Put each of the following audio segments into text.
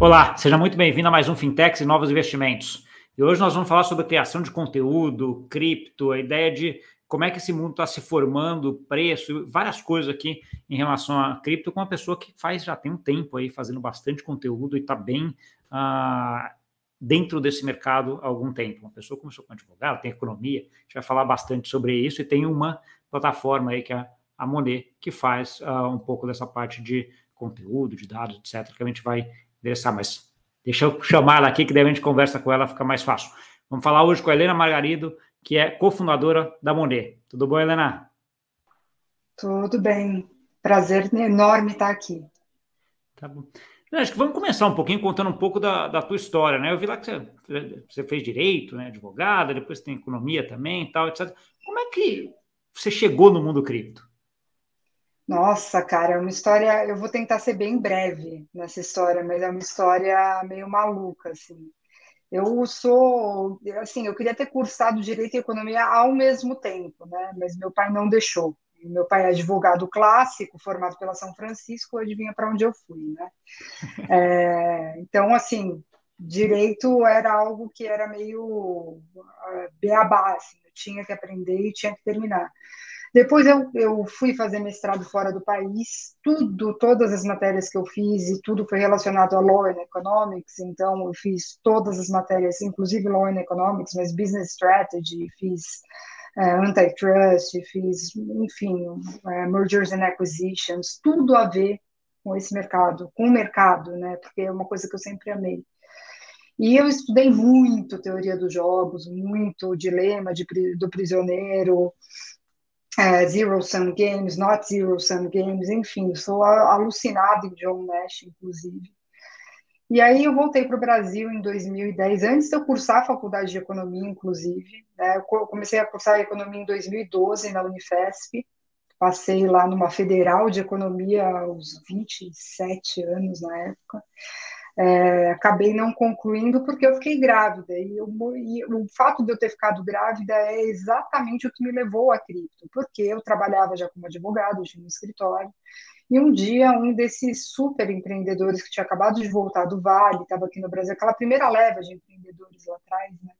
Olá, seja muito bem-vindo a mais um Fintechs e Novos Investimentos. E hoje nós vamos falar sobre criação de conteúdo, cripto, a ideia de como é que esse mundo está se formando, preço, várias coisas aqui em relação a cripto, com uma pessoa que faz já tem um tempo aí fazendo bastante conteúdo e está bem ah, dentro desse mercado há algum tempo. Uma pessoa começou com advogado, tem economia, a gente vai falar bastante sobre isso e tem uma plataforma aí que é a Monet, que faz uh, um pouco dessa parte de conteúdo, de dados, etc., que a gente vai endereçar, mas deixa eu chamar ela aqui, que daí a gente conversa com ela, fica mais fácil. Vamos falar hoje com a Helena Margarido, que é cofundadora da Monet. Tudo bom, Helena? Tudo bem. Prazer enorme estar aqui. Tá bom. Acho que vamos começar um pouquinho contando um pouco da, da tua história, né? Eu vi lá que você, você fez direito, né? Advogada, depois tem economia também, tal, etc. Como é que você chegou no mundo cripto? Nossa, cara, é uma história. Eu vou tentar ser bem breve nessa história, mas é uma história meio maluca, assim. Eu sou, assim, eu queria ter cursado direito e economia ao mesmo tempo, né? Mas meu pai não deixou. Meu pai é advogado clássico, formado pela São Francisco, adivinha para onde eu fui, né? É, então, assim, direito era algo que era meio uh, beabá, assim, eu tinha que aprender e tinha que terminar. Depois eu, eu fui fazer mestrado fora do país, tudo, todas as matérias que eu fiz e tudo foi relacionado a Law and Economics, então eu fiz todas as matérias, inclusive Law and Economics, mas Business Strategy, fiz uh, Antitrust, fiz, enfim, uh, Mergers and Acquisitions, tudo a ver com esse mercado, com o mercado, né, porque é uma coisa que eu sempre amei. E eu estudei muito teoria dos jogos, muito dilema de, do prisioneiro, é, Zero Sum Games, Not Zero Sum Games, enfim, sou alucinado em John Nash, inclusive. E aí eu voltei para o Brasil em 2010, antes de eu cursar a faculdade de economia, inclusive. Né? Eu comecei a cursar economia em 2012 na Unifesp. Passei lá numa federal de economia aos 27 anos na época. É, acabei não concluindo porque eu fiquei grávida. E, eu, e, o fato de eu ter ficado grávida é exatamente o que me levou a cripto, porque eu trabalhava já como advogado, tinha um escritório. E um dia, um desses super empreendedores que tinha acabado de voltar do Vale, estava aqui no Brasil, aquela primeira leva de empreendedores lá atrás, né?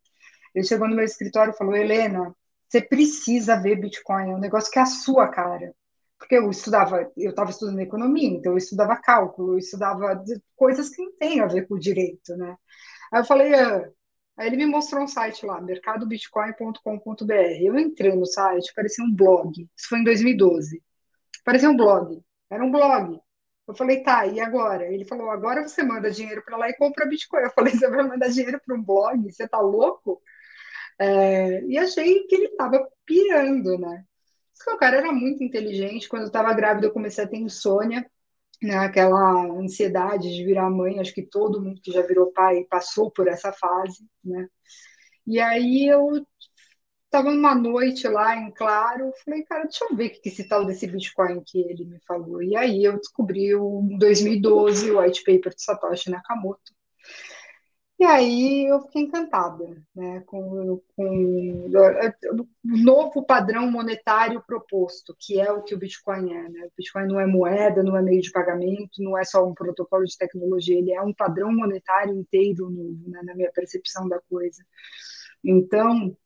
Ele chegou no meu escritório e falou: Helena, você precisa ver Bitcoin, é um negócio que é a sua cara porque eu estudava, eu estava estudando economia, então eu estudava cálculo, eu estudava coisas que não têm a ver com o direito, né? Aí eu falei, ah. aí ele me mostrou um site lá, mercadobitcoin.com.br. Eu entrei no site, parecia um blog. Isso foi em 2012. Parecia um blog. Era um blog. Eu falei, tá, e agora? Ele falou, agora você manda dinheiro para lá e compra Bitcoin. Eu falei, você vai mandar dinheiro para um blog? Você tá louco? É, e achei que ele estava pirando, né? O cara era muito inteligente. Quando eu estava grávida, eu comecei a ter insônia, né? aquela ansiedade de virar mãe. Acho que todo mundo que já virou pai passou por essa fase, né? E aí eu estava numa noite lá em Claro, falei, cara, deixa eu ver o que esse tal desse Bitcoin que ele me falou. E aí eu descobri em 2012 o white paper de Satoshi Nakamoto. E aí eu fiquei encantada né, com, com o novo padrão monetário proposto, que é o que o Bitcoin é. Né? O Bitcoin não é moeda, não é meio de pagamento, não é só um protocolo de tecnologia, ele é um padrão monetário inteiro novo, né, na minha percepção da coisa. Então,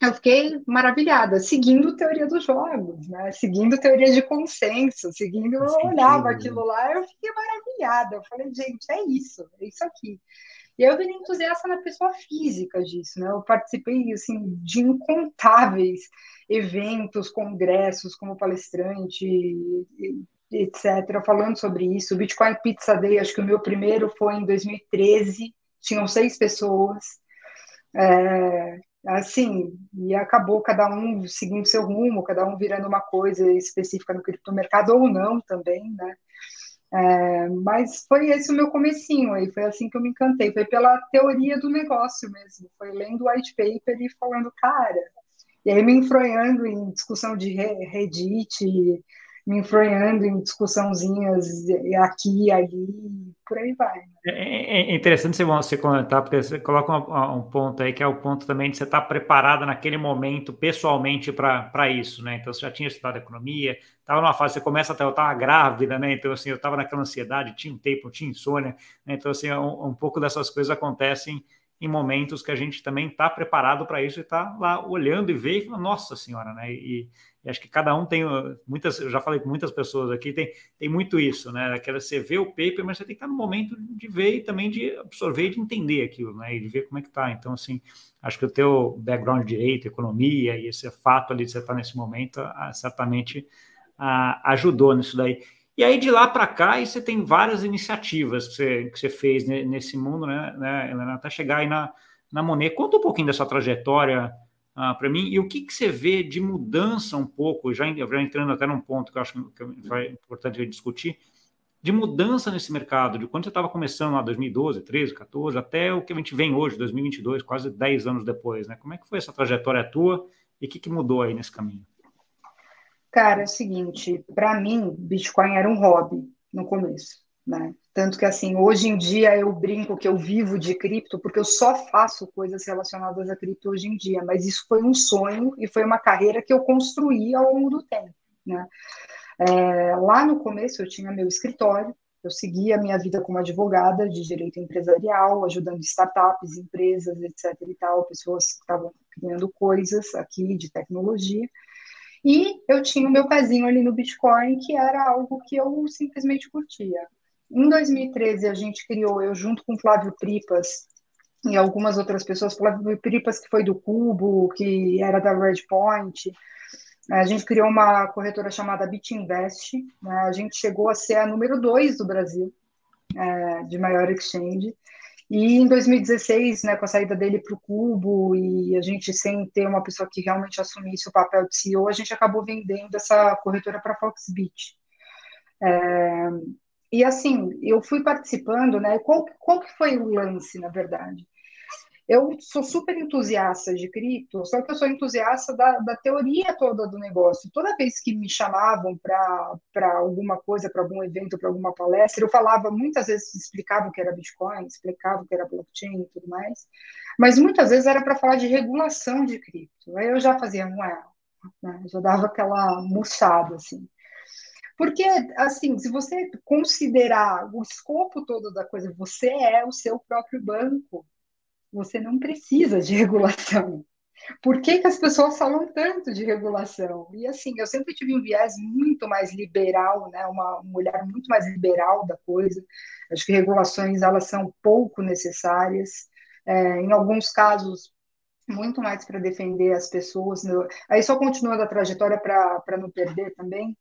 eu fiquei maravilhada, seguindo teoria dos jogos, né? seguindo teoria de consenso, seguindo, eu olhava aquilo lá, eu fiquei maravilhada. Eu falei, gente, é isso, é isso aqui. E eu virei entusiasta na pessoa física disso, né? Eu participei, assim, de incontáveis eventos, congressos, como palestrante, etc., falando sobre isso. O Bitcoin Pizza Day, acho que o meu primeiro foi em 2013, tinham seis pessoas. É, assim, e acabou cada um seguindo seu rumo, cada um virando uma coisa específica no criptomercado ou não também, né? É, mas foi esse o meu comecinho aí, foi assim que eu me encantei, foi pela teoria do negócio mesmo, foi lendo white paper e falando, cara, e aí me enfronhando em discussão de Reddit, me enfronhando em discussãozinhas aqui e ali, por aí vai. Né? É, é, é, interessante você comentar, porque você coloca um, ponto aí que é o ponto também de você estar preparada naquele momento pessoalmente para isso, né? Então você já tinha estudado economia, estava numa fase, você começa até, eu estava grávida, né? Então assim, eu estava naquela ansiedade, tinha um tempo, tinha insônia, né? Então assim, um, um pouco dessas coisas acontecem em momentos que a gente também está preparado para isso e está lá olhando e vê e fala, nossa senhora, né? E, e, acho que cada um tem muitas, eu já falei com muitas pessoas aqui, tem, tem muito isso, né? Aquela você vê o paper, mas você tem que estar no momento de ver e também de absorver e de entender aquilo, né? E de ver como é que tá. Então, assim, acho que o teu background de direito, economia e esse fato ali de você estar nesse momento, ah, certamente ah, ajudou nisso daí. E aí de lá para cá, você tem várias iniciativas que você, que você fez nesse mundo, né, né, Helena, até chegar aí na, na Monet. Conta um pouquinho dessa trajetória ah, para mim e o que, que você vê de mudança um pouco, já, já entrando até num ponto que eu acho que é importante discutir, de mudança nesse mercado, de quando você estava começando lá, 2012, 13, 14, até o que a gente vem hoje, 2022, quase 10 anos depois, né? Como é que foi essa trajetória tua e o que, que mudou aí nesse caminho? Cara, é o seguinte, para mim, Bitcoin era um hobby no começo, né? Tanto que assim, hoje em dia eu brinco que eu vivo de cripto porque eu só faço coisas relacionadas a cripto hoje em dia, mas isso foi um sonho e foi uma carreira que eu construí ao longo do tempo, né? É, lá no começo eu tinha meu escritório, eu seguia a minha vida como advogada de direito empresarial, ajudando startups, empresas, etc. e tal, pessoas que estavam criando coisas aqui de tecnologia. E eu tinha o meu pezinho ali no Bitcoin, que era algo que eu simplesmente curtia. Em 2013, a gente criou, eu junto com Flávio Pripas e algumas outras pessoas, Flávio Pripas, que foi do Cubo, que era da Redpoint, a gente criou uma corretora chamada BitInvest, né? a gente chegou a ser a número dois do Brasil, é, de maior exchange, e em 2016, né, com a saída dele para o Cubo e a gente sem ter uma pessoa que realmente assumisse o papel de CEO, a gente acabou vendendo essa corretora para a Foxbit. É, e assim, eu fui participando, né? Qual, qual que foi o lance, na verdade? Eu sou super entusiasta de cripto, só que eu sou entusiasta da, da teoria toda do negócio. Toda vez que me chamavam para alguma coisa, para algum evento, para alguma palestra, eu falava, muitas vezes explicava o que era Bitcoin, explicava o que era blockchain e tudo mais, mas muitas vezes era para falar de regulação de cripto. Aí eu já fazia, um né? já dava aquela murchada, assim. Porque, assim, se você considerar o escopo todo da coisa, você é o seu próprio banco você não precisa de regulação. Por que, que as pessoas falam tanto de regulação? E assim, eu sempre tive um viés muito mais liberal, né? uma, um olhar muito mais liberal da coisa. Acho que regulações elas são pouco necessárias. É, em alguns casos, muito mais para defender as pessoas. Né? Aí só continuando a trajetória para não perder também.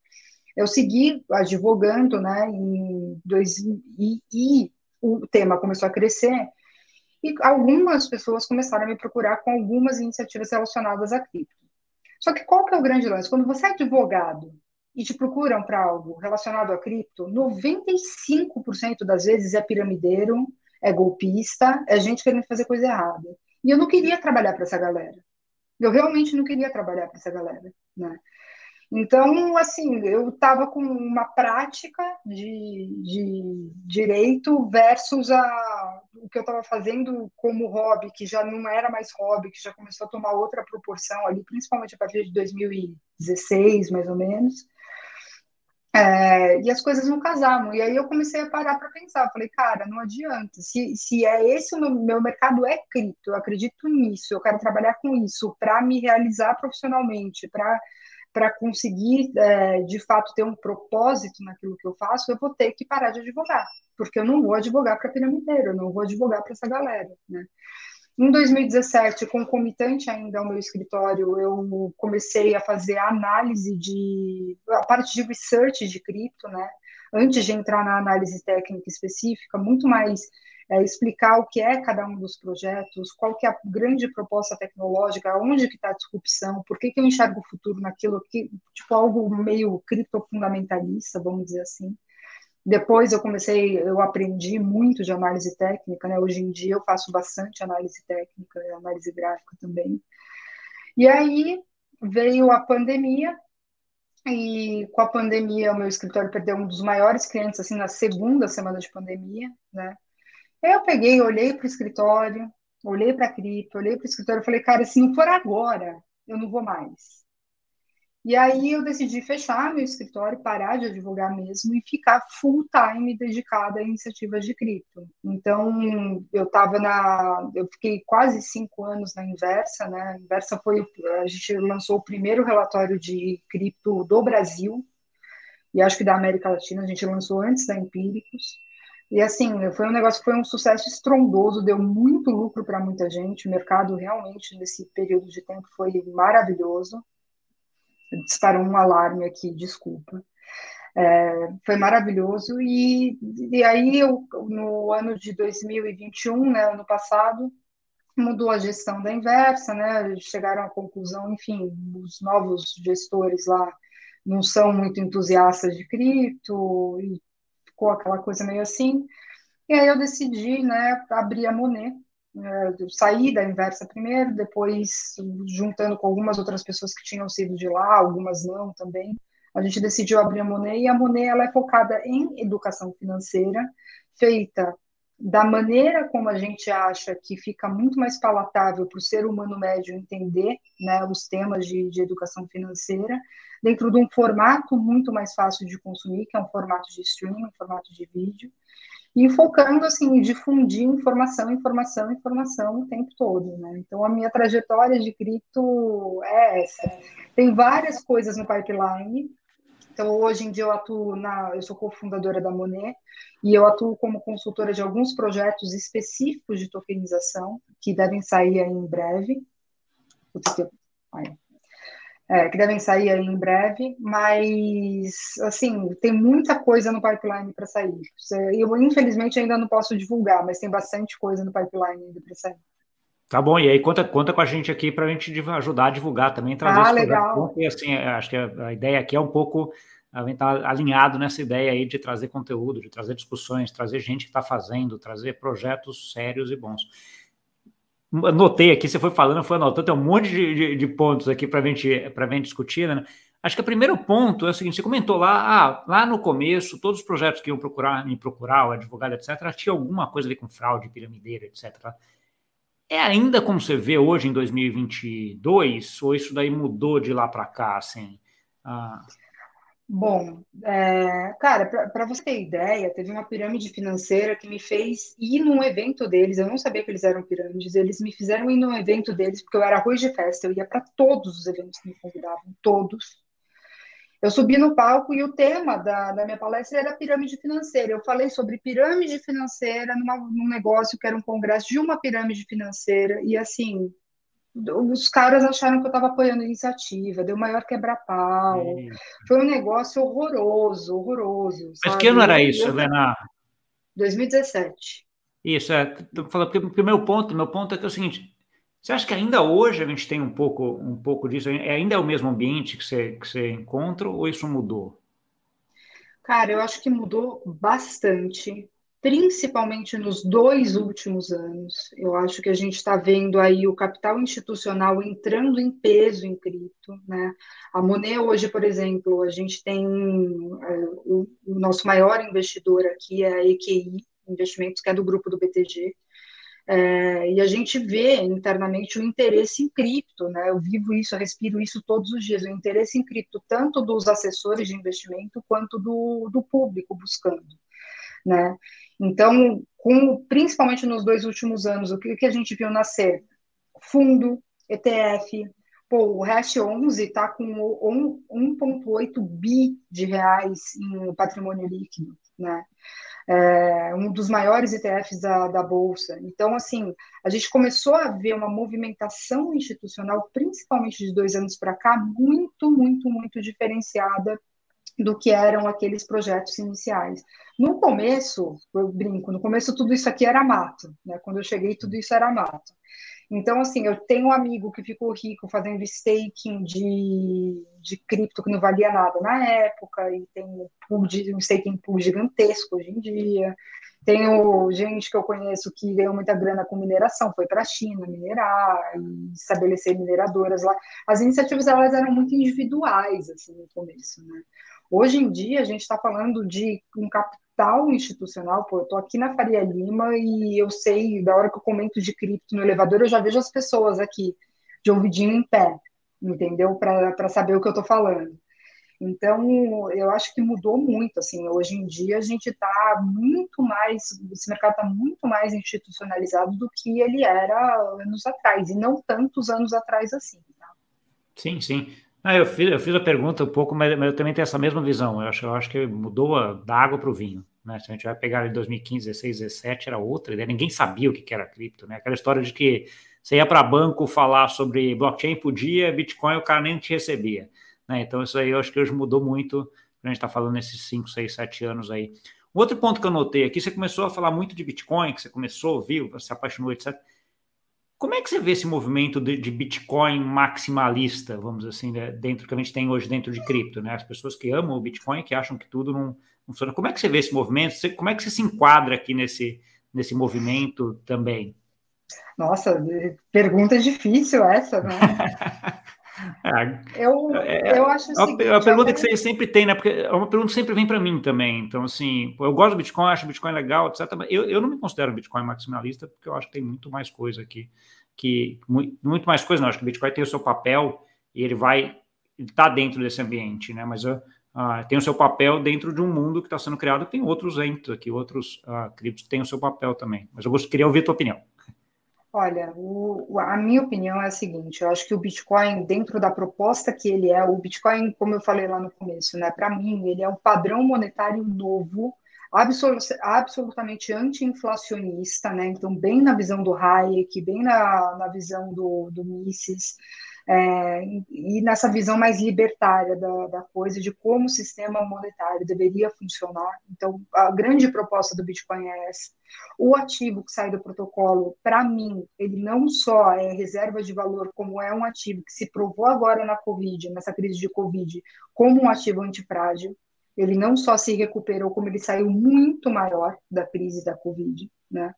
Eu segui advogando, né? Em dois, e, e o tema começou a crescer e algumas pessoas começaram a me procurar com algumas iniciativas relacionadas à cripto. Só que qual que é o grande lance? Quando você é advogado e te procuram para algo relacionado a cripto, 95% das vezes é piramideiro, é golpista, é gente querendo fazer coisa errada. E eu não queria trabalhar para essa galera. Eu realmente não queria trabalhar para essa galera, né? Então, assim, eu estava com uma prática de, de direito versus a, o que eu estava fazendo como hobby, que já não era mais hobby, que já começou a tomar outra proporção ali, principalmente a partir de 2016, mais ou menos. É, e as coisas não casavam. E aí eu comecei a parar para pensar. Falei, cara, não adianta. Se, se é esse o meu, meu mercado é cripto, eu acredito nisso, eu quero trabalhar com isso para me realizar profissionalmente, para para conseguir, é, de fato, ter um propósito naquilo que eu faço, eu vou ter que parar de advogar, porque eu não vou advogar para piramideiro, eu não vou advogar para essa galera, né? Em 2017, concomitante ainda ao meu escritório, eu comecei a fazer análise de a parte de research de cripto, né? Antes de entrar na análise técnica específica, muito mais é, explicar o que é cada um dos projetos, qual que é a grande proposta tecnológica, onde que está a disrupção, por que, que eu enxergo o futuro naquilo, que, tipo algo meio criptofundamentalista, vamos dizer assim. Depois eu comecei, eu aprendi muito de análise técnica, né? Hoje em dia eu faço bastante análise técnica, análise gráfica também. E aí veio a pandemia E com a pandemia, o meu escritório perdeu um dos maiores clientes, assim, na segunda semana de pandemia, né? Eu peguei, olhei para o escritório, olhei para a cripto, olhei para o escritório e falei, cara, se não for agora, eu não vou mais. E aí eu decidi fechar meu escritório, parar de advogar mesmo e ficar full time dedicada a iniciativas de cripto. Então eu estava na, eu fiquei quase cinco anos na Inversa, né? A Inversa foi, a gente lançou o primeiro relatório de cripto do Brasil e acho que da América Latina. A gente lançou antes da Empíricos. E assim, foi um negócio que foi um sucesso estrondoso, deu muito lucro para muita gente. O mercado realmente nesse período de tempo foi maravilhoso disparou um alarme aqui, desculpa. É, foi maravilhoso. E, e aí, eu, no ano de 2021, né, ano passado, mudou a gestão da Inversa, né, chegaram à conclusão, enfim, os novos gestores lá não são muito entusiastas de cripto, e ficou aquela coisa meio assim. E aí eu decidi, né, abrir a Monet, eu saí da Inversa primeiro, depois juntando com algumas outras pessoas que tinham sido de lá, algumas não também, a gente decidiu abrir a Monet e a Monet ela é focada em educação financeira, feita da maneira como a gente acha que fica muito mais palatável para o ser humano médio entender né, os temas de, de educação financeira, dentro de um formato muito mais fácil de consumir, que é um formato de streaming, um formato de vídeo, e focando assim em difundir informação, informação, informação o tempo todo, né? Então a minha trajetória de cripto é essa. Tem várias coisas no pipeline. Então hoje em dia eu atuo na, eu sou cofundadora da Monet e eu atuo como consultora de alguns projetos específicos de tokenização que devem sair em breve. Putz, que... Ai, é, que devem sair aí em breve, mas assim tem muita coisa no pipeline para sair. Eu infelizmente ainda não posso divulgar, mas tem bastante coisa no pipeline ainda para sair. Tá bom, e aí conta, conta com a gente aqui para a gente ajudar a divulgar também, trazer ah, legal. E assim, acho que a, a, ideia aqui é um pouco a gente tá alinhado nessa ideia aí de trazer conteúdo, de trazer discussões, trazer gente que está fazendo, trazer projetos sérios e bons anotei aqui, você foi falando, foi anotando, tem um monte de, de, de pontos aqui para gente, a gente discutir, né? Acho que o primeiro ponto é o seguinte: você comentou lá, ah, lá no começo, todos os projetos que iam procurar, me procurar, o advogado, etc., tinha alguma coisa ali com fraude, piramideira, etc. É ainda como você vê hoje em 2022, ou isso daí mudou de lá para cá, assim? Ah... Bom, é, cara, para você ter ideia, teve uma pirâmide financeira que me fez ir num evento deles. Eu não sabia que eles eram pirâmides. Eles me fizeram ir num evento deles porque eu era arroz de festa. Eu ia para todos os eventos que me convidavam, todos. Eu subi no palco e o tema da, da minha palestra era pirâmide financeira. Eu falei sobre pirâmide financeira numa, num negócio que era um congresso de uma pirâmide financeira e assim os caras acharam que eu estava apoiando a iniciativa, deu maior quebra-pau. Foi um negócio horroroso, horroroso. Mas que ano era isso, Helena? 2017. Isso, é. Porque, porque meu ponto, meu ponto é que é o seguinte: você acha que ainda hoje a gente tem um pouco, um pouco disso? É, ainda é o mesmo ambiente que você, que você encontra ou isso mudou? Cara, eu acho que mudou bastante principalmente nos dois últimos anos. Eu acho que a gente está vendo aí o capital institucional entrando em peso em cripto. Né? A Monet hoje, por exemplo, a gente tem é, o, o, nosso maior investidor aqui é a EQI Investimentos, que é do grupo do BTG. É, e a gente vê internamente o interesse em cripto, né? Eu vivo isso, eu respiro isso todos os dias, o interesse em cripto, tanto dos assessores de investimento quanto do, do público buscando, né? Então, com, principalmente nos dois últimos anos, o que, que a gente viu nascer? Fundo, ETF, pô, o Hash 11 está com 1,8 bi de reais em patrimônio líquido, né? É, um dos maiores ETFs da, da Bolsa. Então, assim, a gente começou a ver uma movimentação institucional, principalmente de dois anos para cá, muito, muito, muito diferenciada do que eram aqueles projetos iniciais. No começo, eu brinco, no começo tudo isso aqui era mato, né? Quando eu cheguei, tudo isso era mato. Então, assim, eu tenho um amigo que ficou rico fazendo staking de, de cripto que não valia nada na época, e tem um, pool de, um staking pool gigantesco hoje em dia. Tenho gente que eu conheço que ganhou muita grana com mineração, foi para a China minerar e estabelecer mineradoras lá. As iniciativas elas eram muito individuais assim no começo, né? Hoje em dia a gente está falando de um capital institucional. Pô, eu estou aqui na Faria Lima e eu sei da hora que eu comento de cripto no elevador, eu já vejo as pessoas aqui de ouvidinho em pé, entendeu? Para saber o que eu estou falando. Então, eu acho que mudou muito, assim, hoje em dia a gente está muito mais, esse mercado está muito mais institucionalizado do que ele era anos atrás, e não tantos anos atrás assim. Tá? Sim, sim. Ah, eu, fiz, eu fiz a pergunta um pouco, mas, mas, eu também tenho essa mesma visão. Eu acho, eu acho que mudou a, da água para o vinho. Né? Se a gente vai pegar em 2015, 16, 17, era outra ideia. Ninguém sabia o que era cripto. Né? Aquela história de que você ia para banco falar sobre blockchain, podia, Bitcoin, o cara nem te recebia. Né? Então, isso aí eu acho que hoje mudou muito. A gente está falando nesses 5, 6, 7 anos aí. Um outro ponto que eu notei aqui, você começou a falar muito de Bitcoin, que você começou, viu, se apaixonou, etc. Como é que você vê esse movimento de, de Bitcoin maximalista, vamos assim, né, dentro que a gente tem hoje dentro de cripto, né? As pessoas que amam o Bitcoin, que acham que tudo não, não funciona. Como é que você vê esse movimento? Você, como é que você se enquadra aqui nesse, nesse movimento também? Nossa, pergunta difícil essa, né? É, eu, é, eu acho o seguinte, é uma pergunta que você sempre tem, né? Porque é uma pergunta que sempre vem para mim também. Então, assim, eu gosto do Bitcoin, acho o Bitcoin legal, etc. Eu, eu não me considero Bitcoin maximalista, porque eu acho que tem muito mais coisa aqui. Que, muito, muito mais coisa, não. Acho que o Bitcoin tem o seu papel e ele vai. Está dentro desse ambiente, né? Mas uh, tem o seu papel dentro de um mundo que está sendo criado, que tem outros entes aqui, outros uh, criptos que têm o seu papel também. Mas eu queria ouvir a tua opinião. Olha, o, a minha opinião é a seguinte: eu acho que o Bitcoin, dentro da proposta que ele é, o Bitcoin, como eu falei lá no começo, né, para mim, ele é um padrão monetário novo, absolutamente anti-inflacionista, né, então, bem na visão do Hayek, bem na, na visão do, do Mises é, e nessa visão mais libertária da, da, coisa, de como o sistema monetário deveria funcionar. Então, a grande proposta do Bitcoin é essa. O ativo que sai do protocolo, para mim, ele não só é reserva de valor, como é um ativo que se provou agora na Covid, nessa crise de Covid, como um ativo antifrágil. Ele não só se recuperou, como ele saiu muito maior da crise da Covid, né?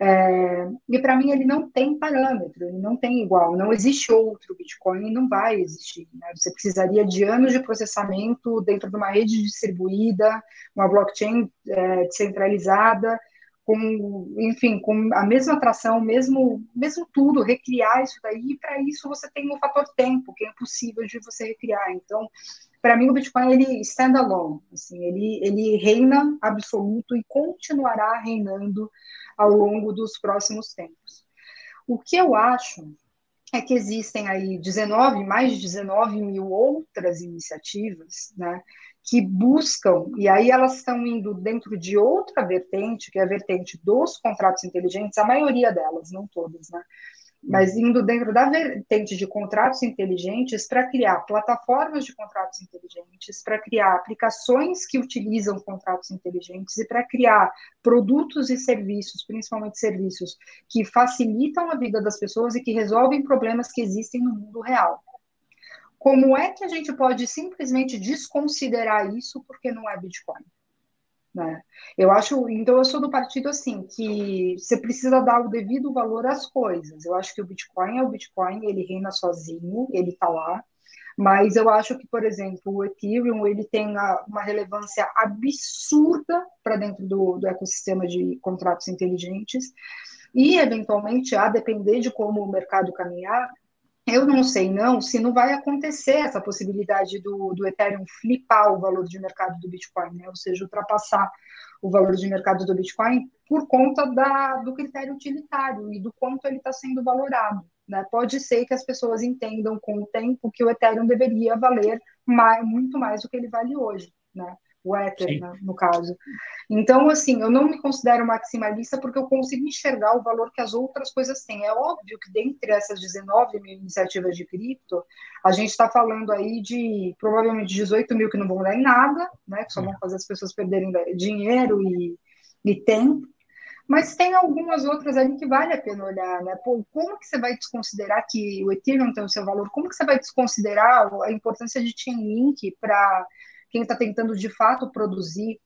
É, e para mim ele não tem parâmetro, ele não tem igual, não existe outro Bitcoin não vai existir. Né? Você precisaria de anos de processamento dentro de uma rede distribuída, uma blockchain é, descentralizada, com, enfim, com a mesma atração, mesmo, mesmo tudo, recriar isso daí, e para isso você tem o fator tempo, que é impossível de você recriar. Então, para mim o Bitcoin ele stand alone, assim, ele ele reina absoluto e continuará reinando ao longo dos próximos tempos. O que eu acho é que existem aí 19, mais de 19 mil outras iniciativas, né, que buscam, e aí elas estão indo dentro de outra vertente, que é a vertente dos contratos inteligentes, a maioria delas, não todas, né, mas indo dentro da vertente de contratos inteligentes para criar plataformas de contratos inteligentes, para criar aplicações que utilizam contratos inteligentes e para criar produtos e serviços, principalmente serviços, que facilitam a vida das pessoas e que resolvem problemas que existem no mundo real. Como é que a gente pode simplesmente desconsiderar isso porque não é Bitcoin? Né? Eu acho, então eu sou do partido assim que você precisa dar o devido valor às coisas. Eu acho que o Bitcoin é o Bitcoin, ele reina sozinho, ele está lá. Mas eu acho que, por exemplo, o Ethereum ele tem uma relevância absurda para dentro do, do ecossistema de contratos inteligentes e, eventualmente, a depender de como o mercado caminhar, eu não sei não se não vai acontecer essa possibilidade do, do Ethereum flipar o valor de mercado do Bitcoin, né? ou seja, ultrapassar o valor de mercado do Bitcoin por conta da, do critério utilitário e do quanto ele está sendo valorado. Né? Pode ser que as pessoas entendam com o tempo que o Ethereum deveria valer mais, muito mais do que ele vale hoje. Né? O Ether, né, no caso. Então, assim, eu não me considero maximalista porque eu consigo enxergar o valor que as outras coisas têm. É óbvio que dentre essas 19 mil iniciativas de cripto, a gente está falando aí de provavelmente 18 mil que não vão dar em nada, né, que só vão fazer as pessoas perderem dinheiro e, e tempo. Mas tem algumas outras ali que vale a pena olhar, né? Pô, como que você vai desconsiderar que o Ethereum tem o seu valor? Como que você vai desconsiderar a importância de Chainlink para quem está tentando de fato produzir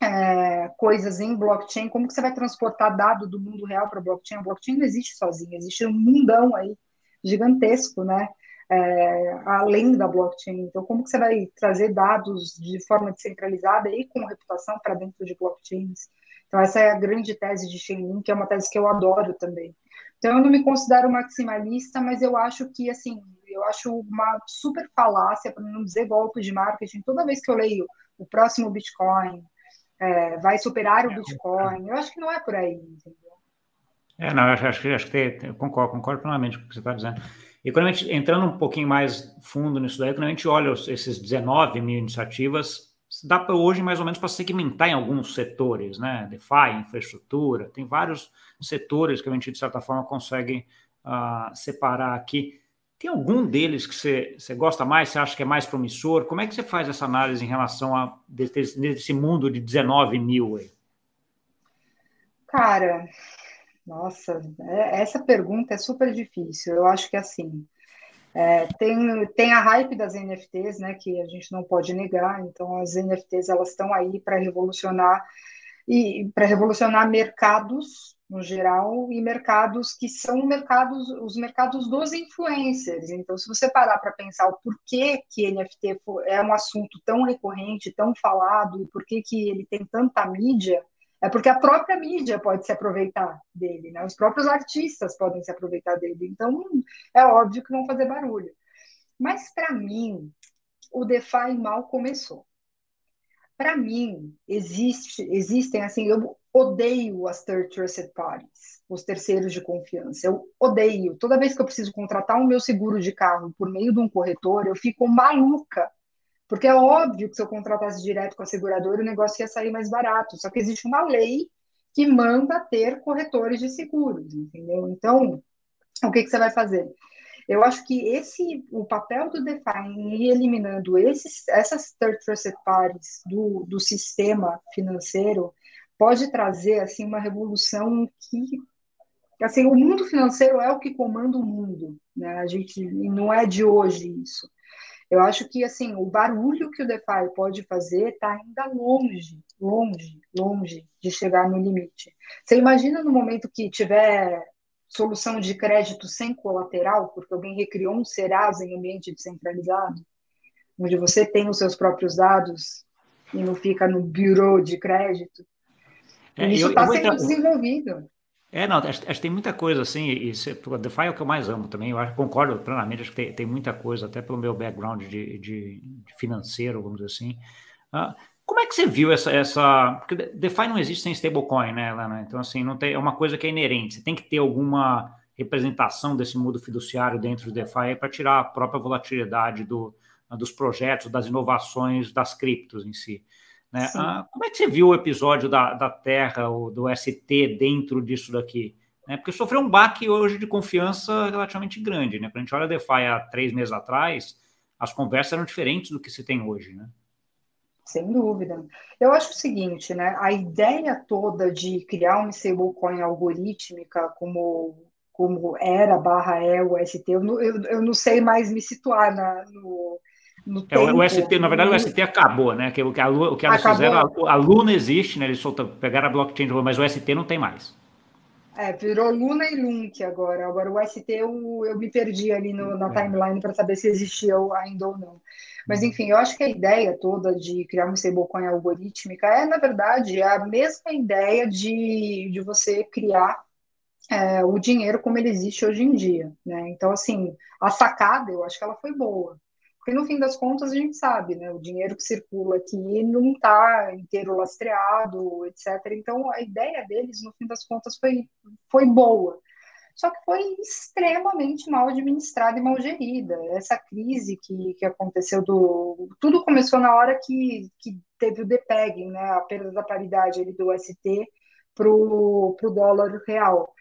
é, coisas em blockchain, como que você vai transportar dado do mundo real para blockchain? O blockchain não existe sozinho, existe um mundão aí gigantesco, né? É, além da blockchain. Então, como que você vai trazer dados de forma descentralizada e com reputação para dentro de blockchains? Então, essa é a grande tese de Chainlink, que é uma tese que eu adoro também. Então, eu não me considero maximalista, mas eu acho que, assim, eu acho uma super falácia, para não dizer golpe de marketing, toda vez que eu leio o próximo Bitcoin, é, vai superar o Bitcoin. Eu acho que não é por aí, entendeu? É, não, eu acho, acho, acho que tem, concordo, concordo plenamente com o que você está dizendo. E quando a gente, entrando um pouquinho mais fundo nisso daí, quando a gente olha os, esses 19 mil iniciativas, dá para hoje mais ou menos para segmentar em alguns setores, né? DeFi, infraestrutura, tem vários setores que a gente, de certa forma, consegue uh, separar aqui. Tem algum deles que você, você gosta mais, você acha que é mais promissor? Como é que você faz essa análise em relação a desse mundo de 19 mil aí? Cara, nossa, é, essa pergunta é super difícil. Eu acho que assim, é, tem, tem a hype das NFTs, né, que a gente não pode negar. Então, as NFTs elas estão aí para revolucionar e para revolucionar mercados no geral, e mercados que são mercados, os mercados dos influencers. Então, se você parar para pensar o porquê que NFT é um assunto tão recorrente, tão falado, e por que ele tem tanta mídia, é porque a própria mídia pode se aproveitar dele, né? Os próprios artistas podem se aproveitar dele. Então, é óbvio que vão fazer barulho. Mas, para mim, o DeFi mal começou. Para mim, existe, existem, assim, eu odeio as third trusted parties, os terceiros de confiança. Eu odeio. Toda vez que eu preciso contratar o meu seguro de carro por meio de um corretor, eu fico maluca. Porque é óbvio que se eu contratasse direto com a seguradora, o negócio ia sair mais barato. Só que existe uma lei que manda ter corretores de seguros, entendeu? Então, o que, que você vai fazer? Eu acho que esse, o papel do DeFi em ir eliminando esses, essas third trusted parties do, do sistema financeiro pode trazer assim uma revolução que assim o mundo financeiro é o que comanda o mundo, né? A gente não é de hoje isso. Eu acho que assim o barulho que o DeFi pode fazer está ainda longe, longe, longe de chegar no limite. Você imagina no momento que tiver solução de crédito sem colateral, porque alguém recriou um Serasa em ambiente descentralizado, onde você tem os seus próprios dados e não fica no bureau de crédito. É, isso está sendo entrar... desenvolvido. É, não, acho, acho, que tem muita coisa assim, e o DeFi é o que eu mais amo também, eu acho, concordo plenamente, acho que tem, tem muita coisa, até pelo meu background de, de, de financeiro, vamos dizer assim. Uh, como é que você viu essa, essa. Porque DeFi não existe sem stablecoin, né, Lana? Então, assim, não tem, é uma coisa que é inerente. Você tem que ter alguma representação desse mundo fiduciário dentro do DeFi para tirar a própria volatilidade do, dos projetos, das inovações das criptos em si. Né? Ah, como é que você viu o episódio da, da Terra, ou do ST, dentro disso daqui? Né? Porque sofreu um baque hoje de confiança relativamente grande. Né? Quando a gente olha a DeFi há três meses atrás, as conversas eram diferentes do que se tem hoje. Né? Sem dúvida. Eu acho o seguinte, né? A ideia toda de criar uma stablecoin algorítmica como, como era barra é o ST, eu, eu, eu não sei mais me situar na, no, no é. O ST, na verdade, o ST acabou, né? Que, o que, a, o que elas acabou. fizeram, a, a Luna existe, né? Eles soltam, pegaram a blockchain, mas o ST não tem mais. É, virou Luna e Lunk agora. Agora o ST eu, eu me perdi ali no, na é. timeline para saber se existia ainda ou não. Mas, enfim, eu acho que a ideia toda de criar uma stablecoin algorítmica é, na verdade, a mesma ideia de, de você criar é, o dinheiro como ele existe hoje em dia. Né? Então, assim, a sacada, eu acho que ela foi boa. Porque, no fim das contas, a gente sabe, né? O dinheiro que circula aqui não está inteiro lastreado, etc. Então, a ideia deles, no fim das contas, foi, foi boa só que foi extremamente mal administrada e mal gerida. Essa crise que, que aconteceu do. Tudo começou na hora que, que teve o depegging, né, a perda da paridade ali do ST para o dólar real.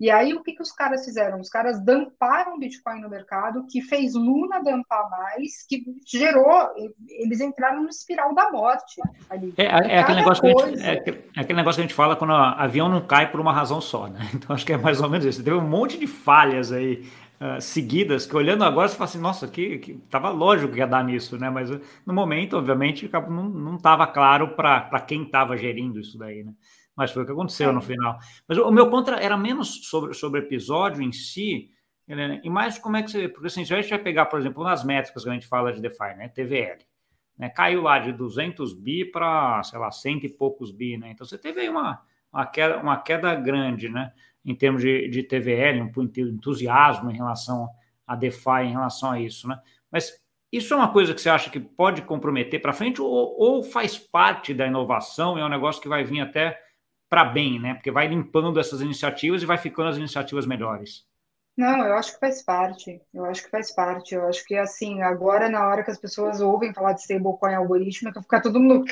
E aí, o que, que os caras fizeram? Os caras damparam Bitcoin no mercado, que fez Luna dampar mais, que gerou. Eles entraram no espiral da morte. Ali. É, é, aquele negócio que a gente, é, é, aquele negócio que a gente fala quando o avião não cai por uma razão só, né? Então, acho que é mais ou menos isso. Teve um monte de falhas aí uh, seguidas, que olhando agora você fala assim, nossa, que, que tava lógico que ia dar nisso, né? Mas no momento, obviamente, não estava claro para quem estava gerindo isso daí, né? Mas foi o que aconteceu no final. Mas o meu contra era menos sobre, sobre o episódio em si, né? e mais como é que você. Porque assim, se a gente vai pegar, por exemplo, nas métricas que a gente fala de DeFi, né? TVL. Né? Caiu lá de 200 bi para, sei lá, cento e poucos bi, né? Então você teve aí uma, uma, queda, uma queda grande, né? Em termos de, de TVL, um entusiasmo em relação a DeFi, em relação a isso, né? Mas isso é uma coisa que você acha que pode comprometer para frente ou, ou faz parte da inovação e é um negócio que vai vir até para bem, né? Porque vai limpando essas iniciativas e vai ficando as iniciativas melhores. Não, eu acho que faz parte. Eu acho que faz parte. Eu acho que assim, agora na hora que as pessoas ouvem falar de stablecoin algoritmo, que ficar todo mundo,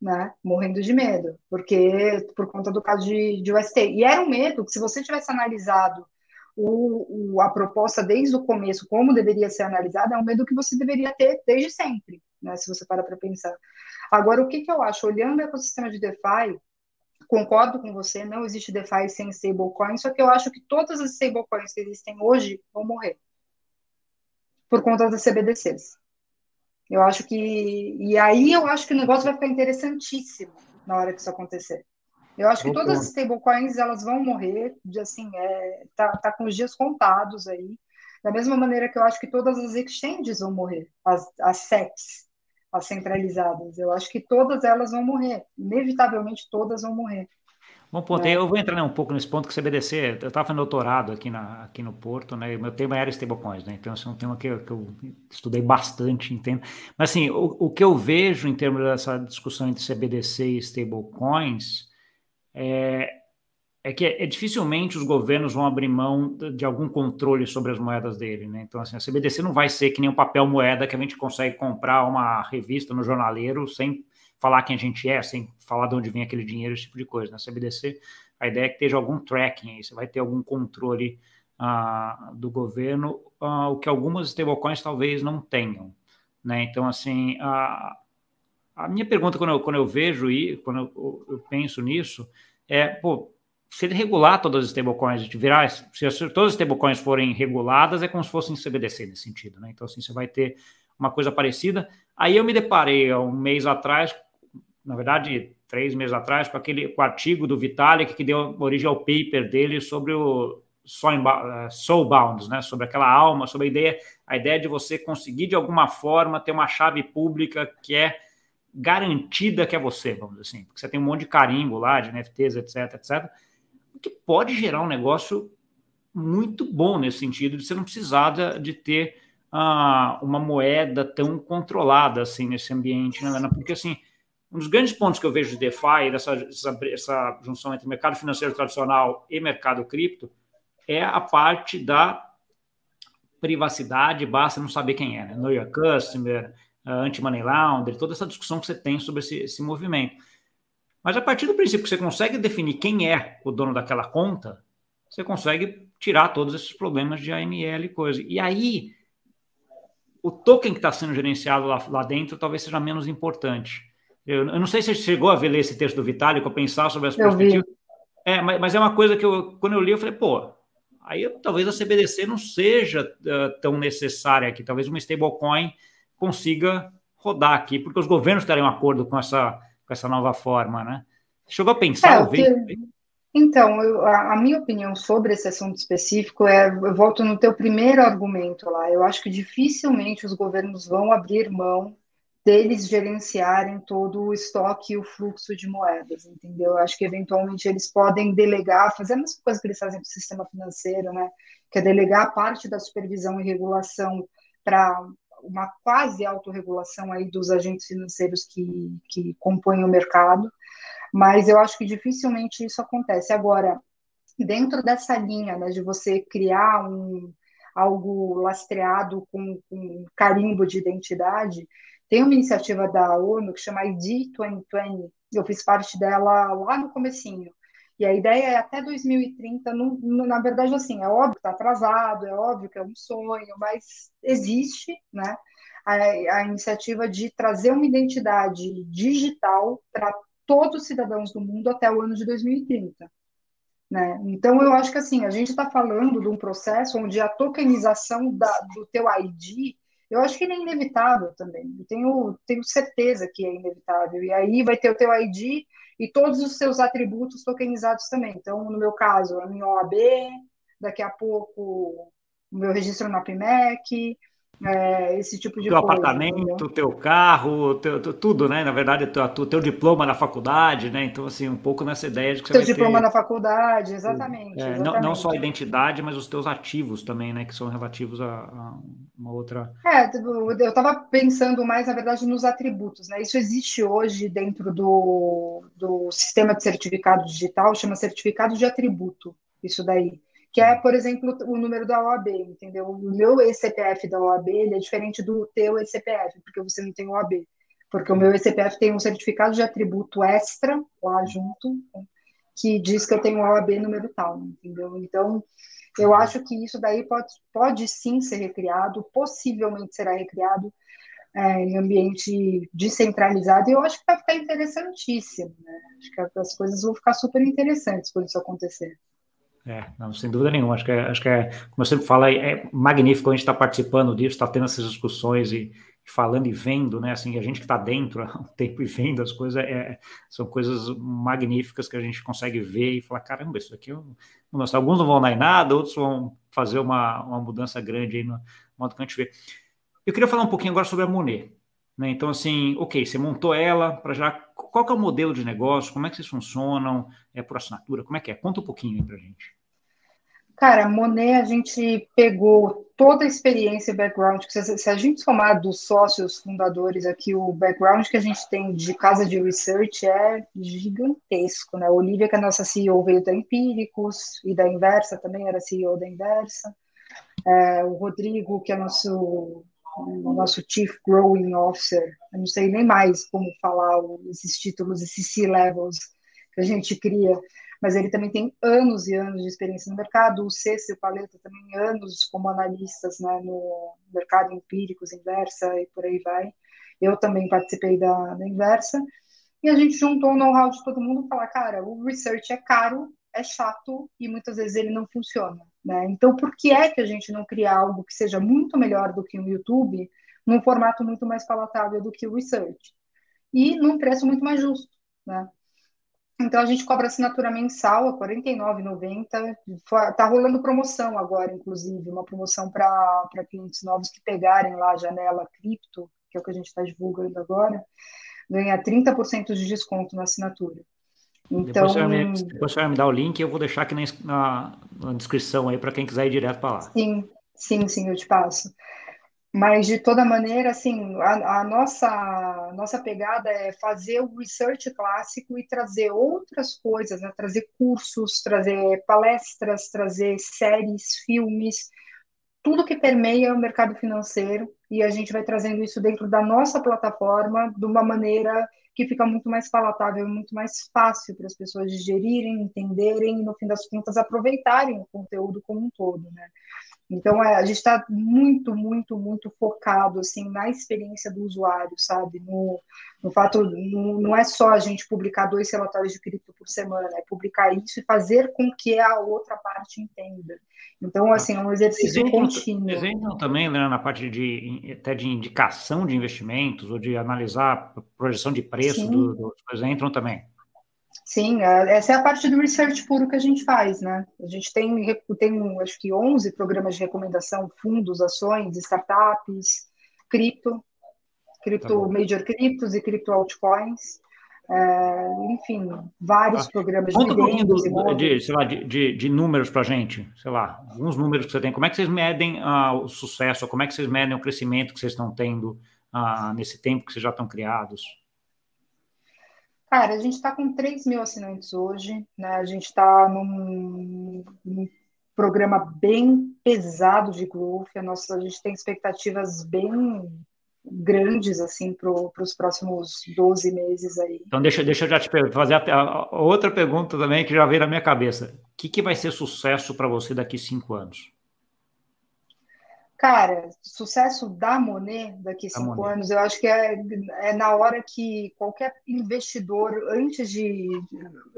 né, morrendo de medo, porque por conta do caso de, de UST. E era um medo que se você tivesse analisado o, o, a proposta desde o começo, como deveria ser analisada, é um medo que você deveria ter desde sempre, né, se você para para pensar. Agora, o que, que eu acho? Olhando o ecossistema de DeFi, concordo com você, não existe DeFi sem stablecoin, só que eu acho que todas as stablecoins que existem hoje vão morrer por conta das CBDCs. Eu acho que e aí eu acho que o negócio vai ficar interessantíssimo na hora que isso acontecer. Eu acho que todas as stablecoins elas vão morrer, de assim, é, tá, tá com os dias contados aí. Da mesma maneira que eu acho que todas as exchanges vão morrer, as, as SECs, as centralizadas. Eu acho que todas elas vão morrer, inevitavelmente todas vão morrer. Bom ponto. É. Eu vou entrar né, um pouco nesse ponto que CBDC, eu estava fazendo doutorado aqui, na, aqui no Porto, né? E meu tema era stablecoins, né? Então, esse é um tema que eu, que eu estudei bastante, entendo. Mas, assim, o, o, que eu vejo em termos dessa discussão entre CBDC e stablecoins é, é que é, é, dificilmente os governos vão abrir mão de, de, algum controle sobre as moedas dele, né? Então, assim, a CBDC não vai ser que nem um papel moeda que a gente consegue comprar uma revista no jornaleiro sem falar quem a gente é, sem falar de onde vem aquele dinheiro, esse tipo de coisa. Na CBDC, a ideia é que esteja algum tracking aí, você vai ter algum controle uh, do governo, uh, o que algumas stablecoins talvez não tenham, né? Então, assim, uh, a minha pergunta quando eu, quando eu vejo e quando eu, eu penso nisso é, pô, se ele regular todas as stablecoins, virar, se todas as stablecoins forem reguladas, é como se fossem CBDC nesse sentido, né? Então, assim, você vai ter uma coisa parecida. Aí eu me deparei há um mês atrás, na verdade, três meses atrás, com aquele com o artigo do Vitalik que deu origem ao paper dele sobre o eh, Soulbound, né? Sobre aquela alma, sobre a ideia, a ideia de você conseguir de alguma forma ter uma chave pública que é garantida que é você, vamos dizer assim, porque você tem um monte de carimbo lá, de NFTs, etc, etc que pode gerar um negócio muito bom nesse sentido, de você não precisar de, ter uh, uma moeda tão controlada assim nesse ambiente, né? Porque assim, um dos grandes pontos que eu vejo de DeFi, dessa essa, essa junção entre mercado financeiro tradicional e mercado cripto, é a parte da privacidade, basta não saber quem é, né? Know your customer, uh, anti-money laundering, toda essa discussão que você tem sobre esse, esse movimento. Mas a partir do princípio que você consegue definir quem é o dono daquela conta, você consegue tirar todos esses problemas de AML e coisa. E aí, o token que está sendo gerenciado lá, lá, dentro talvez seja menos importante. Eu, eu, não sei se você chegou a ver esse texto do Vitalik ou pensar sobre as perspectivas. É, mas, mas, é uma coisa que eu, quando eu li, eu falei, pô, aí talvez a CBDC não seja uh, tão necessária aqui. Talvez uma stablecoin consiga rodar aqui, porque os governos terem um acordo com essa com essa nova forma, né? Chegou a pensar? É, que... Então, eu, a, a, minha opinião sobre esse assunto específico é, eu volto no teu primeiro argumento lá, eu acho que dificilmente os governos vão abrir mão deles gerenciarem todo o estoque e o fluxo de moedas, entendeu? Eu acho que eventualmente eles podem delegar, fazer a mesma coisa que eles fazem para o sistema financeiro, né? Que é delegar parte da supervisão e regulação para uma quase autorregulação aí dos agentes financeiros que, que compõem o mercado, mas eu acho que dificilmente isso acontece. Agora, dentro dessa linha né, de você criar um, algo lastreado com, com carimbo de identidade, tem uma iniciativa da ONU que chama ID 2020, eu fiz parte dela lá no comecinho, e a ideia é até 2030, no, no, na verdade, assim, é óbvio que está atrasado, é óbvio que é um sonho, mas existe né, a, a iniciativa de trazer uma identidade digital para todos os cidadãos do mundo até o ano de 2030. Né? Então, eu acho que assim, a gente está falando de um processo onde a tokenização da, do teu ID, eu acho que ele é inevitável também. Eu tenho, tenho certeza que é inevitável. E aí vai ter o teu ID e todos os seus atributos tokenizados também. Então, no meu caso, a minha OAB, daqui a pouco o meu registro na PMEC, é, esse tipo de teu coisa. apartamento, teu carro, teu, teu, tudo, né? Na verdade, teu, teu diploma na faculdade, né? Então, assim, um pouco nessa ideia de que teu diploma ter... na faculdade, exatamente. É, exatamente. Não, não, só a identidade, mas os teus ativos também, né? Que são relativos a, a uma outra. É, tipo, eu estava pensando mais, na verdade, nos atributos, né? Isso existe hoje dentro do, do sistema de certificado digital, chama certificado de atributo, isso daí que é, por exemplo, o número da OAB, entendeu? O meu ECPF da OAB é diferente do teu ECPF, porque você não tem OAB. Porque o meu ECPF tem um certificado de atributo extra lá junto, que diz que eu tenho OAB número tal, entendeu? Então, eu acho que isso daí pode, pode sim ser recriado, possivelmente será recriado é, em ambiente descentralizado, e eu acho que vai ficar interessantíssimo, né? Acho que as coisas vão ficar super interessantes quando isso acontecer. É, não, sem dúvida nenhuma. Acho que, é, acho que é, como eu sempre falo, é, é magnífico a gente estar tá participando disso, estar tá tendo essas discussões e, falando e vendo, né? Assim, a gente que está dentro há um tempo e vendo as coisas, é, são coisas magníficas que a gente consegue ver e falar, caramba, isso aqui, nossa, alguns não vão dar em nada, outros vão fazer uma, uma mudança grande aí no modo que a gente vê. Eu queria falar um pouquinho agora sobre a Monet. Né? Então, assim, ok, você montou ela para já. Qual é o modelo de negócio? Como é que vocês funcionam? É por assinatura? Como é que é? Conta um pouquinho aí para gente. Cara, Monet, a gente pegou toda a experiência e background, se, se a gente somar dos sócios fundadores aqui, o background que a gente tem de casa de research é gigantesco, né? Olivia, que é a nossa CEO, veio da Empíricos e da Inversa, também era CEO da Inversa. É, o Rodrigo, que é nosso, o nosso Chief Growing Officer, eu não sei nem mais como falar esses títulos, esses C-levels que a gente cria, mas ele também tem anos e anos de experiência no mercado. O Cêcio Paleta também anos como analistas né, no mercado empíricos, inversa e por aí vai. Eu também participei da, da inversa. E a gente juntou o know-how de todo mundo e falar, cara, o research é caro, é chato e muitas vezes ele não funciona. Né? Então, por que é que a gente não cria algo que seja muito melhor do que o YouTube, num formato muito mais palatável do que o research? E num preço muito mais justo, né? Então a gente cobra assinatura mensal a R$ 49,90. Está rolando promoção agora, inclusive, uma promoção para clientes novos que pegarem lá a janela cripto, que é o que a gente está divulgando agora, ganha 30% de desconto na assinatura. Então, depois você, me, depois você vai me dar o link e eu vou deixar aqui na, na, na descrição aí para quem quiser ir direto para lá. Sim, sim, sim, eu te passo. Mas, de toda maneira, assim, a, a, nossa, nossa pegada é fazer o research clássico e trazer outras coisas, né? trazer cursos, trazer palestras, trazer séries, filmes, tudo que permeia o mercado financeiro, e a gente vai trazendo isso dentro da nossa plataforma de uma maneira que fica muito mais palatável, muito mais fácil para as pessoas digerirem, entenderem e, no fim das contas, aproveitarem o conteúdo como um todo, né? Então, é, a gente está muito, muito, muito focado assim na experiência do usuário, sabe? No, no fato, no, não é só a gente publicar dois relatórios de cripto por semana, é publicar isso e fazer com que a outra parte entenda. Então, assim, é um exercício exemplo, contínuo. Exemplo também, né, na parte de até de indicação de investimentos ou de analisar a projeção de preço dos do, do, entram também. Sim, é, essa é a parte do research puro que a gente faz, né? A gente tem, tem acho que 11 programas de recomendação, fundos, ações, startups, cripto, cripto tá major criptos e cripto altcoins. É, enfim, vários ah, programas conta de um pouquinho do, de, sei lá, de, de, de números para a gente, sei lá, alguns números que você tem. Como é que vocês medem ah, o sucesso? Como é que vocês medem o crescimento que vocês estão tendo ah, nesse tempo que vocês já estão criados? Cara, a gente está com 3 mil assinantes hoje, né? A gente está num, num, programa bem pesado de growth, a, nossa, a gente tem expectativas bem grandes, assim, para os próximos 12 meses aí. Então, deixa, deixa eu já te fazer a, a, outra pergunta também que já veio na minha cabeça. O que, que vai ser sucesso para você daqui cinco anos? Cara, sucesso da Monet daqui a cinco Monet. anos, eu acho que é, é na hora que qualquer investidor, antes de,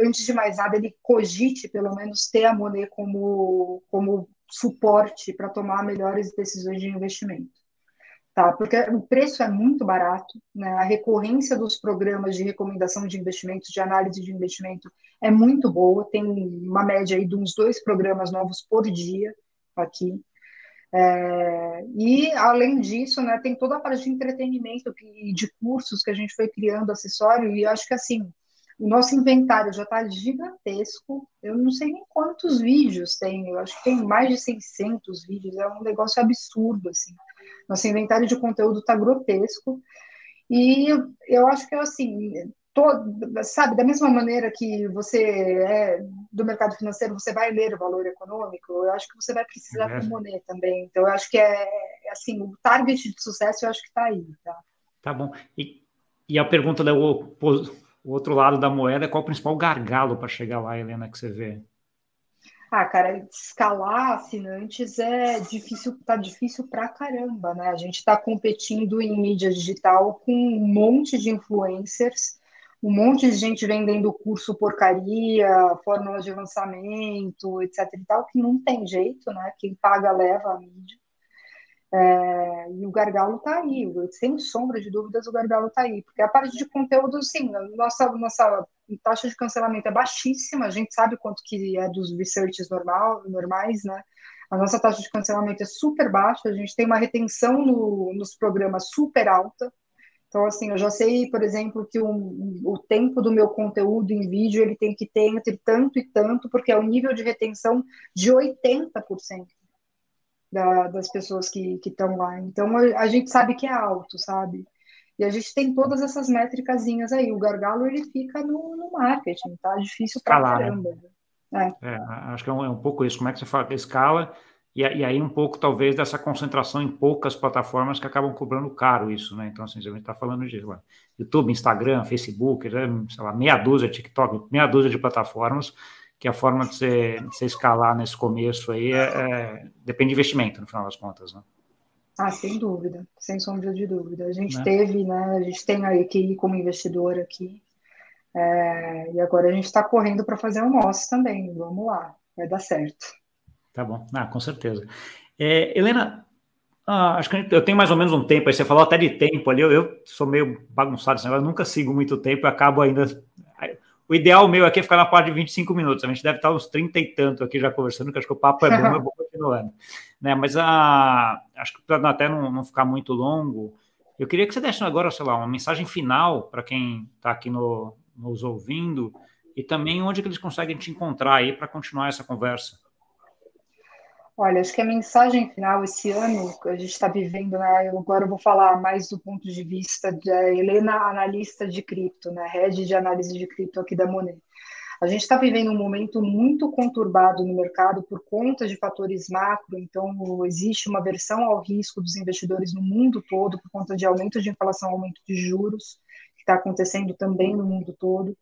antes de mais nada, ele cogite pelo menos ter a Monet como, como suporte para tomar melhores decisões de investimento. Tá? Porque o preço é muito barato, né? a recorrência dos programas de recomendação de investimentos, de análise de investimento, é muito boa, tem uma média aí de uns dois programas novos por dia aqui. É, e, além disso, né, tem toda a parte de entretenimento e de cursos que a gente foi criando acessório, e acho que, assim, o nosso inventário já está gigantesco, eu não sei nem quantos vídeos tem, eu acho que tem mais de 600 vídeos, é um negócio absurdo, assim. Nosso inventário de conteúdo está grotesco, e eu acho que, assim, todo, sabe, da mesma maneira que você é do mercado financeiro, você vai ler o valor econômico, eu acho que você vai precisar é. Monet também. Então, eu acho que é, é, assim, o target de sucesso eu acho que está aí, tá? Tá bom. E, e a pergunta do o outro lado da moeda, qual o principal gargalo para chegar lá, Helena, que você vê? Ah, cara, escalar assinantes é difícil, tá difícil pra caramba, né? A gente está competindo em mídia digital com um monte de influencers um monte de gente vendendo curso porcaria, fórmulas de lançamento, etc e tal, que não tem jeito, né? Quem paga leva a mídia. É, e o gargalo está aí, sem sombra de dúvidas, o gargalo está aí, porque a parte de conteúdo, sim, nossa, nossa taxa de cancelamento é baixíssima, a gente sabe quanto que é dos researches normal, normais, né? A nossa taxa de cancelamento é super baixa, a gente tem uma retenção no, nos programas super alta, então, assim, eu já sei, por exemplo, que o, o tempo do meu conteúdo em vídeo ele tem que ter entre tanto e tanto, porque é o nível de retenção de 80% da, das pessoas que estão lá. Então, a, a, gente sabe que é alto, sabe? E a gente tem todas essas métricas aí. O gargalo, ele fica no, no marketing, tá? Difícil pra Escalar, né? caramba. Né? É. É, acho que é um, é um pouco isso. Como é que você fala? Escala e, e, aí um pouco, talvez, dessa concentração em poucas plataformas que acabam cobrando caro isso, né? Então, assim, a gente está falando de lá, YouTube, Instagram, Facebook, né? sei lá, meia dúzia, TikTok, meia dúzia de plataformas, que a forma de você, de você escalar nesse começo aí é, é, depende de investimento, no final das contas, né? Ah, sem dúvida, sem sombra de dúvida. A gente né? teve, né? A gente tem a EQI como investidor aqui, é, e agora a gente está correndo para fazer o nosso também. Vamos lá, vai dar certo. Tá bom, ah, com certeza. É, Helena, ah, acho que eu tenho mais ou menos um tempo aí, você falou até de tempo ali, eu, eu sou meio bagunçado, eu nunca sigo muito tempo e acabo ainda. O ideal meu aqui é ficar na parte de 25 minutos, a gente deve estar uns 30 e tanto aqui já conversando, que acho que o papo é bom, eu vou continuando. Né? Mas ah, acho que para até não, não ficar muito longo, eu queria que você desse agora, sei lá, uma mensagem final para quem está aqui no, nos ouvindo e também onde que eles conseguem te encontrar aí para continuar essa conversa. Olha, acho que a mensagem final esse ano que a gente está vivendo, né? Eu agora vou falar mais do ponto de vista da Helena, analista de cripto, né? Head de análise de cripto aqui da Monet. A gente está vivendo um momento muito conturbado no mercado por conta de fatores macro, então existe uma versão ao risco dos investidores no mundo todo por conta de aumento de inflação, aumento de juros, que está acontecendo também no mundo todo.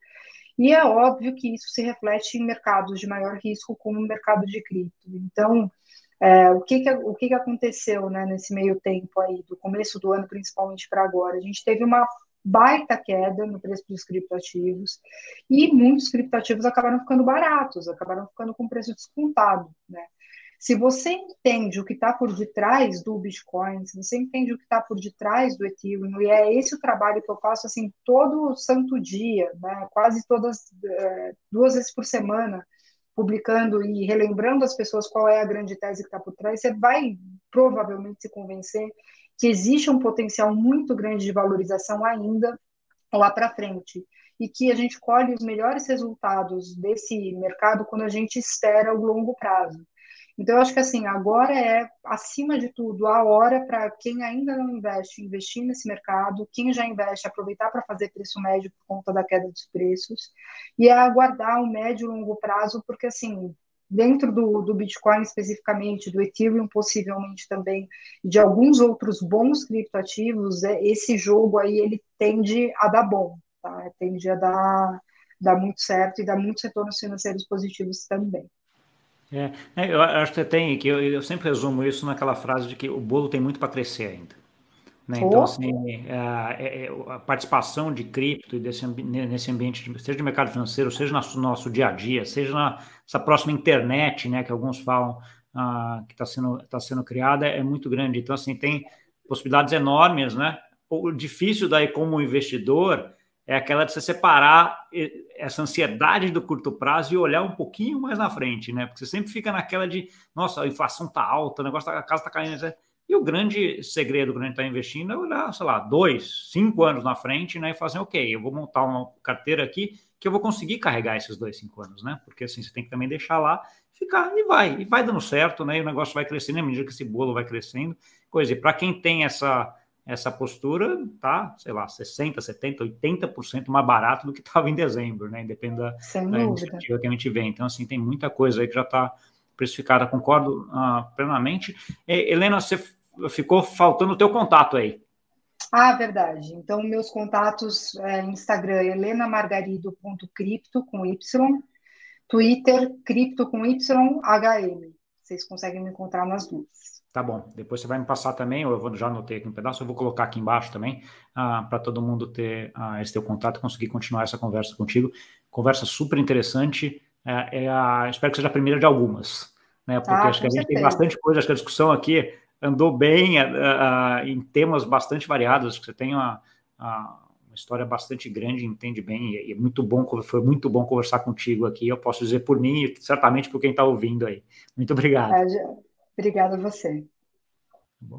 E é óbvio que isso se reflete em mercados de maior risco, como o mercado de cripto. Então, é, o que, que, o que, que aconteceu né, nesse meio tempo aí, do começo do ano principalmente para agora? A gente teve uma baita queda no preço dos criptoativos e muitos criptoativos acabaram ficando baratos, acabaram ficando com preço descontado, né? Se você entende o que está por detrás do Bitcoin, se você entende o que está por detrás do Ethereum, e é esse o trabalho que eu faço assim todo santo dia, né? quase todas é, duas vezes por semana, publicando e relembrando as pessoas qual é a grande tese que está por trás, você vai provavelmente se convencer que existe um potencial muito grande de valorização ainda lá para frente e que a gente colhe os melhores resultados desse mercado quando a gente espera o longo prazo. Então, eu acho que assim, agora é, acima de tudo, a hora para quem ainda não investe, investir nesse mercado, quem já investe, aproveitar para fazer preço médio por conta da queda dos preços, e é aguardar o médio e longo prazo, porque assim, dentro do, do Bitcoin especificamente, do Ethereum possivelmente também, de alguns outros bons criptoativos, é, esse jogo aí ele tende a dar bom, tá? Tende a dar, dar muito certo e dar muitos retornos financeiros positivos também. É, é, eu acho que tem, que eu, eu, sempre resumo isso naquela frase de que o bolo tem muito para crescer ainda. Né? Então, assim, a, é, é, a, participação de cripto e desse, nesse ambiente, de, seja de mercado financeiro, seja no nosso, nosso dia a dia, seja nessa próxima internet, né, que alguns falam ah, que está sendo, tá sendo criada, é muito grande. Então, assim, tem possibilidades enormes, né? O difícil daí como investidor é aquela de você separar essa ansiedade do curto prazo e olhar um pouquinho mais na frente, né? Porque você sempre fica naquela de, nossa, a inflação tá alta, o negócio da casa tá caindo. Né? E o grande segredo quando a gente está investindo é olhar, sei lá, dois, cinco anos na frente, né? E fazer, ok, eu vou montar uma carteira aqui que eu vou conseguir carregar esses dois, cinco anos, né? Porque assim, você tem que também deixar lá, ficar e vai, e vai dando certo, né? E o negócio vai crescendo à medida que esse bolo vai crescendo. Coisa, e para quem tem essa essa postura tá, sei lá, 60, 70, 80% mais barato do que estava em dezembro, né? Independendo da, da iniciativa que a gente vê. Então, assim, tem muita coisa aí que já está precificada, concordo uh, plenamente. E, Helena, você ficou faltando o teu contato aí. Ah, verdade. Então, meus contatos é Instagram, helenamargarido.cripto com Y, Twitter, cripto com Y, HM. Vocês conseguem me encontrar nas duas. Tá bom. Depois você vai me passar também, ou eu vou, já anotei aqui um pedaço, eu vou colocar aqui embaixo também, ah, para todo mundo ter ah, esse teu contato e conseguir continuar essa conversa contigo. Conversa super interessante. É, é a, espero que seja a primeira de algumas, né? Porque ah, acho que a gente certeza. tem bastante coisa, acho que a discussão aqui andou bem em temas bastante variados. Acho que você tem uma, uma história bastante grande, entende bem, e é muito bom, foi muito bom conversar contigo aqui. Eu posso dizer por mim e certamente por quem está ouvindo aí. Muito obrigado. É, Obrigada a você. Tá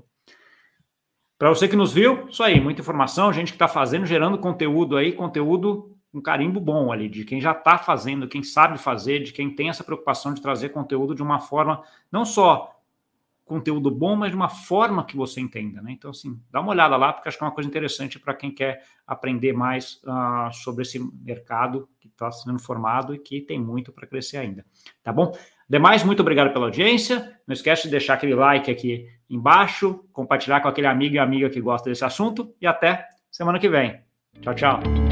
Para você que nos viu, isso aí, muita informação, gente que está fazendo, gerando conteúdo aí, conteúdo um carimbo bom ali, de quem já está fazendo, quem sabe fazer, de quem tem essa preocupação de trazer conteúdo de uma forma, não só conteúdo bom, mas de uma forma que você entenda, né? Então, assim, dá uma olhada lá, porque acho que é uma coisa interessante para quem quer aprender mais uh, sobre esse mercado que está sendo formado e que tem muito para crescer ainda, tá bom? Demais, muito obrigado pela audiência. Não esquece de deixar aquele like aqui embaixo, compartilhar com aquele amigo e amiga que gosta desse assunto e até semana que vem. Tchau, tchau.